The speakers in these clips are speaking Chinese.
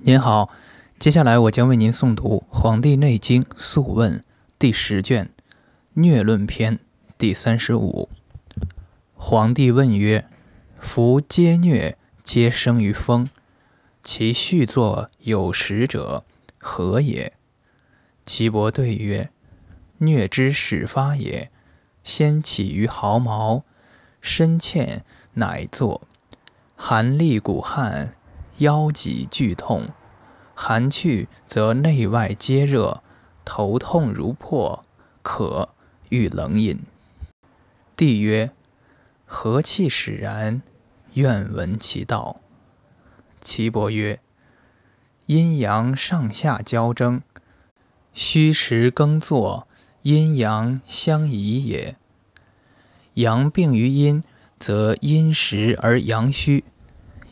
您好，接下来我将为您诵读《黄帝内经·素问》第十卷《疟论篇》第三十五。黄帝问曰：“夫皆疟，皆生于风，其续作有时者，何也？”岐伯对曰：“疟之始发也，先起于毫毛，深浅乃作，寒栗骨汗，腰脊剧痛，寒去则内外皆热，头痛如破，渴欲冷饮。”帝曰：“何气使然？愿闻其道。”岐伯曰：“阴阳上下交争。”虚实耕作，阴阳相宜也。阳病于阴，则阴实而阳虚；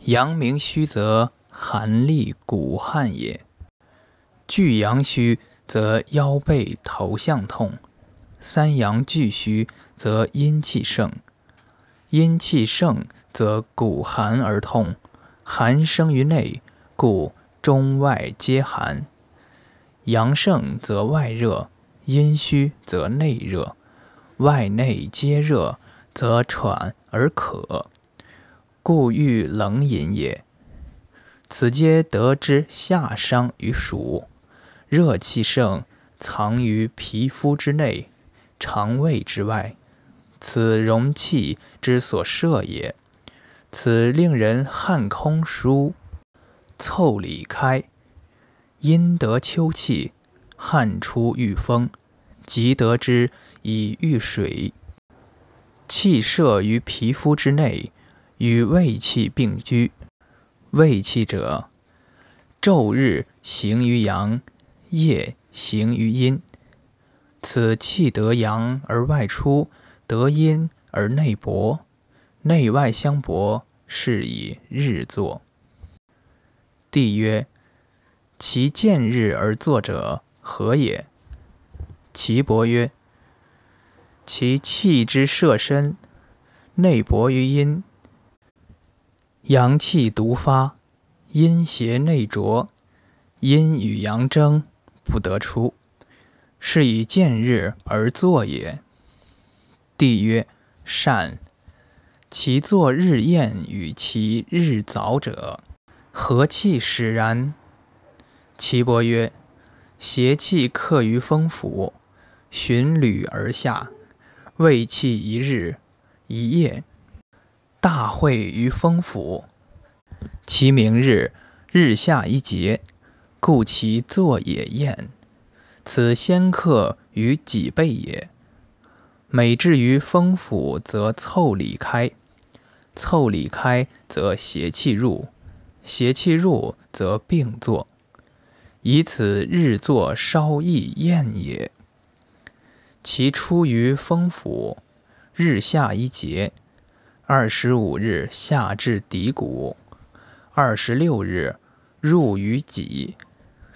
阳明虚，则寒栗骨汗也。聚阳虚，则腰背头项痛；三阳俱虚，则阴气盛；阴气盛，则骨寒而痛。寒生于内，故中外皆寒。阳盛则外热，阴虚则内热，外内皆热，则喘而渴，故欲冷饮也。此皆得之下伤于暑，热气盛，藏于皮肤之内，肠胃之外，此容气之所摄也。此令人汗空疏，腠理开。阴得秋气，汗出遇风，即得之以遇水。气摄于皮肤之内，与胃气并居。胃气者，昼日行于阳，夜行于阴。此气得阳而外出，得阴而内薄，内外相搏，是以日作。帝曰。其见日而作者何也？岐伯曰：其气之摄身，内薄于阴，阳气独发，阴邪内浊，阴与阳争，不得出，是以见日而作也。帝曰：善。其作日晏与其日早者，何气使然？岐伯曰：“邪气克于风府，循履而下，胃气一日一夜，大会于风府。其明日日下一节，故其作也晏。此先客于己背也。每至于风府，则腠理开，腠理开则邪气入，邪气入则病坐。”以此日作稍易晏也。其出于风府，日下一节，二十五日下至骶骨，二十六日入于脊，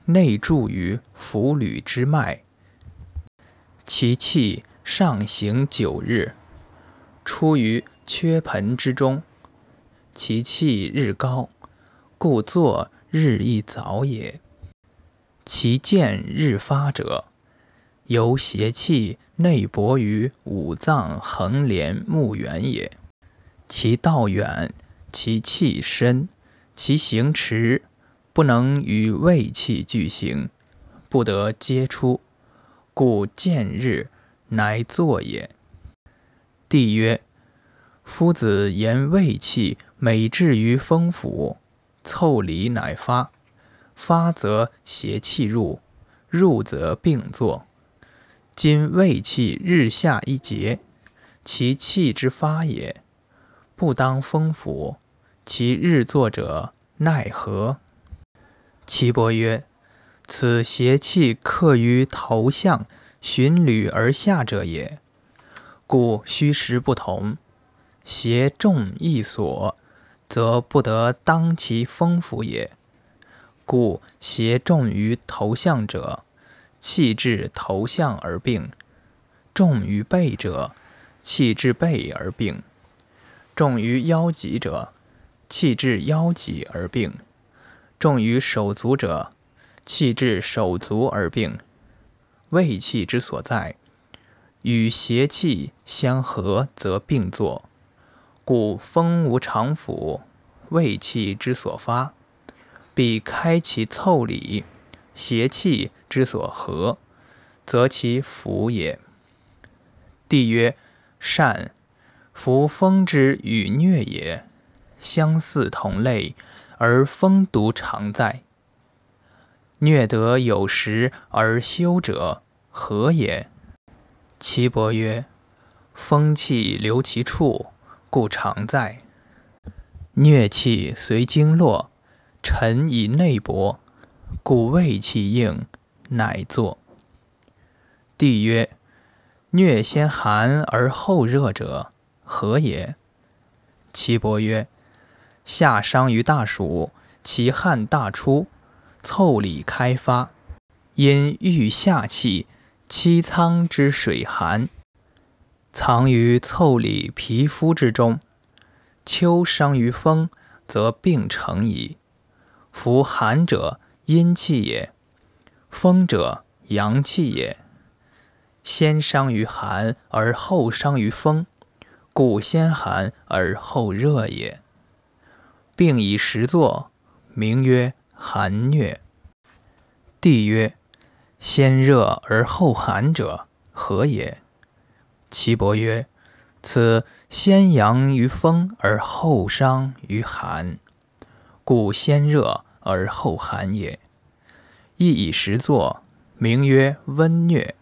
内注于浮履之脉。其气上行九日，出于缺盆之中。其气日高，故作日益早也。其见日发者，由邪气内薄于五脏横连目原也。其道远，其气深，其行迟，不能与胃气俱行，不得皆出，故见日乃坐也。帝曰：夫子言胃气每至于风府，腠理乃发。发则邪气入，入则病作。今胃气日下一节，其气之发也，不当风府，其日作者奈何？岐伯曰：此邪气克于头项，循履而下者也。故虚实不同，邪重易所，则不得当其风府也。故邪重于头项者，气至头项而病；重于背者，气至背而病；重于腰脊者，气至腰脊而病；重于手足者，气至手足而病。胃气之所在，与邪气相合，则并作。故风无常府，胃气之所发，必开其凑理；邪气之所合，则其府也。帝曰：善。夫风之与疟也，相似同类，而风独常在。疟得有时而休者，何也？岐伯曰：风气留其处，故常在；疟气随经络，沉以内薄，故胃气硬，乃作。帝曰：疟先寒而后热者。何也？岐伯曰：夏伤于大暑，其汗大出，腠理开发，因遇夏气，七仓之水寒，藏于腠理皮肤之中。秋伤于风，则病成矣。夫寒者，阴气也；风者，阳气也。先伤于寒，而后伤于风。故先寒而后热也。病以时作，名曰寒疟。帝曰：先热而后寒者，何也？岐伯曰：此先阳于风而后伤于寒，故先热而后寒也。亦以时作，名曰温疟。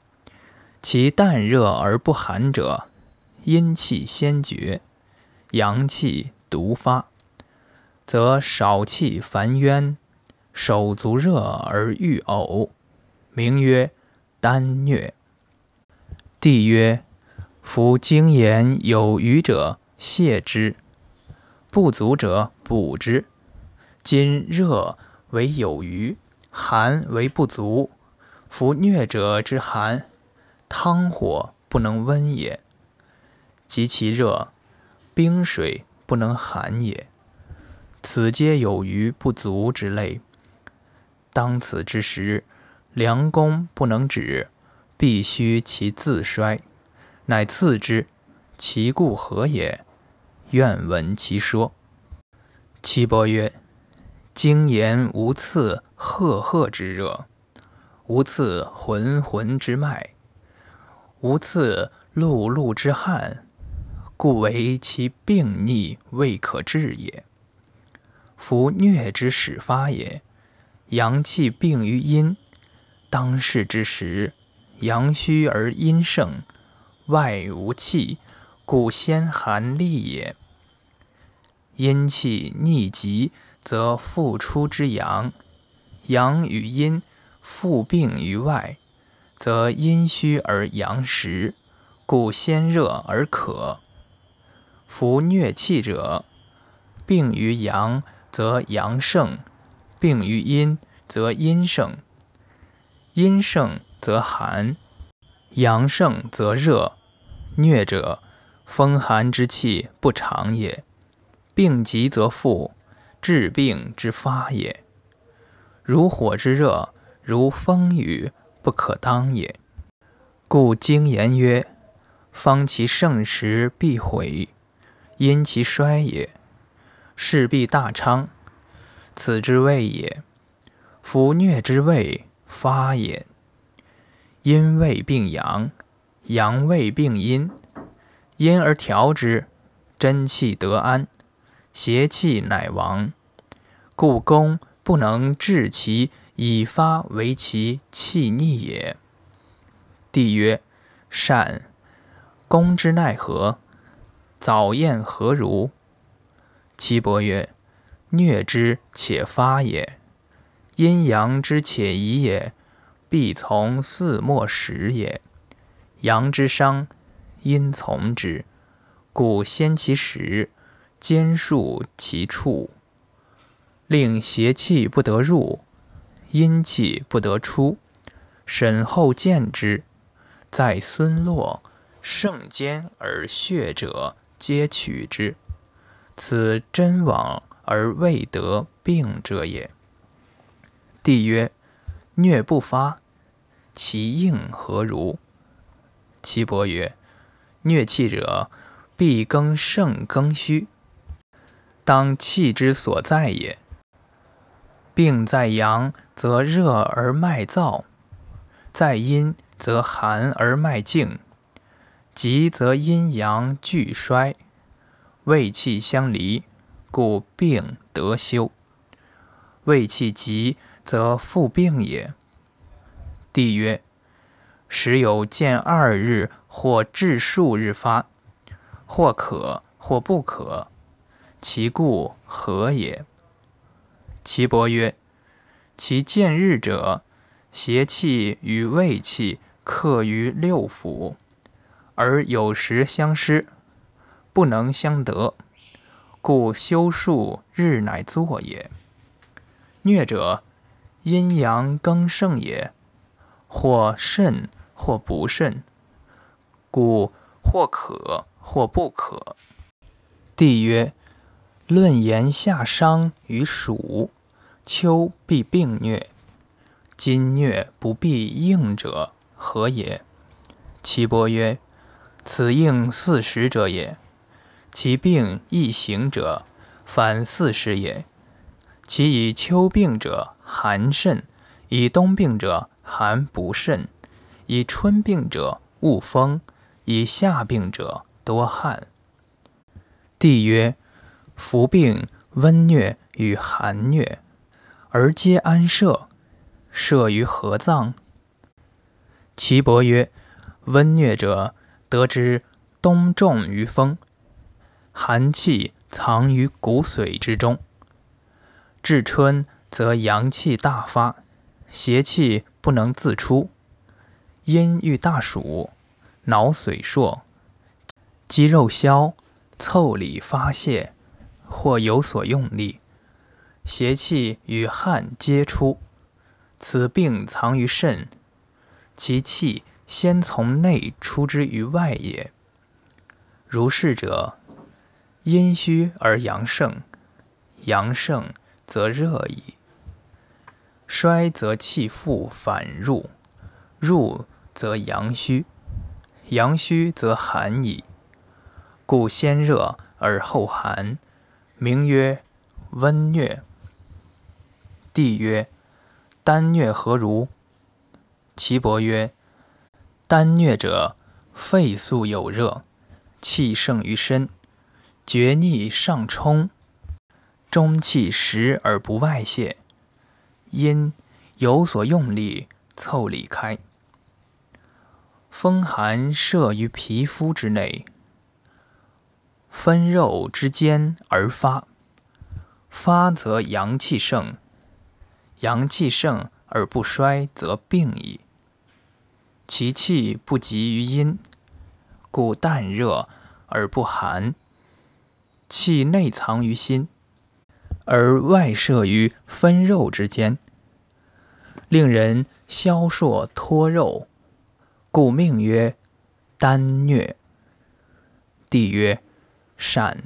其淡热而不寒者。阴气先绝，阳气独发，则少气烦冤，手足热而欲呕，名曰丹疟。帝曰：夫精言有余者，泻之；不足者补之。今热为有余，寒为不足。夫疟者之寒，汤火不能温也。及其热，冰水不能寒也。此皆有余不足之类。当此之时，良弓不能止，必须其自衰，乃刺之。其故何也？愿闻其说。岐伯曰：精言无刺赫赫之热，无刺浑浑之脉，无刺漉漉之汗。故为其病逆未可治也。夫疟之始发也，阳气病于阴，当世之时，阳虚而阴盛，外无气，故先寒厉也。阴气逆极，则复出之阳，阳与阴复病于外，则阴虚而阳实，故先热而渴。夫疟气者，病于阳则阳盛，病于阴则阴盛。阴盛则寒，阳盛则热。疟者，风寒之气不长也，病急则复，治病之发也。如火之热，如风雨，不可当也。故经言曰：方其盛时，必毁。因其衰也，势必大昌，此之谓也。夫疟之谓发也。阴胃病阳，阳胃病阴，阴而调之，真气得安，邪气乃亡。故攻不能治其以发为其气逆也。帝曰：善。攻之奈何？早宴何如？岐伯曰：疟之且发也，阴阳之且宜也，必从四末始也。阳之伤，阴从之，故先其时，兼束其处，令邪气不得入，阴气不得出。审后见之，在孙络，盛坚而血者。皆取之，此真往而未得病者也。帝曰：疟不发，其应何如？岐伯曰：疟气者，必更盛更虚，当气之所在也。病在阳，则热而脉燥；在阴，则寒而脉静。急则阴阳俱衰，胃气相离，故病得休。胃气急，则复病也。帝曰：时有见二日或至数日发，或可或不可，其故何也？岐伯曰：其见日者，邪气与胃气克于六腑。而有时相失，不能相得，故修数日乃作也。疟者，阴阳更盛也，或甚或不甚，故或可或不可。帝曰：论言夏伤于暑，秋必病疟，今疟不必应者，何也？岐伯曰。此应四时者也，其病易行者，反四时也。其以秋病者寒甚，以冬病者寒不甚，以春病者恶风，以夏病者多汗。帝曰：夫病温疟与寒疟，而皆安摄？摄于何脏？岐伯曰：温疟者。得知冬重于风，寒气藏于骨髓之中。至春则阳气大发，邪气不能自出。阴遇大暑，脑髓硕，肌肉消，腠理发泄，或有所用力，邪气与汗皆出。此病藏于肾，其气。先从内出之于外也。如是者，阴虚而阳盛，阳盛则热矣；衰则气复反入，入则阳虚，阳虚则寒矣。故先热而后寒，名曰温疟。帝曰：丹疟何如？岐伯曰。丹疟者，肺素有热，气盛于身，厥逆上冲，中气实而不外泄，因有所用力，凑里开。风寒摄于皮肤之内，分肉之间而发，发则阳气盛，阳气盛而不衰，则病矣。其气不及于阴，故淡热而不寒；气内藏于心，而外射于分肉之间，令人消烁脱肉，故命曰丹疟。帝曰：善。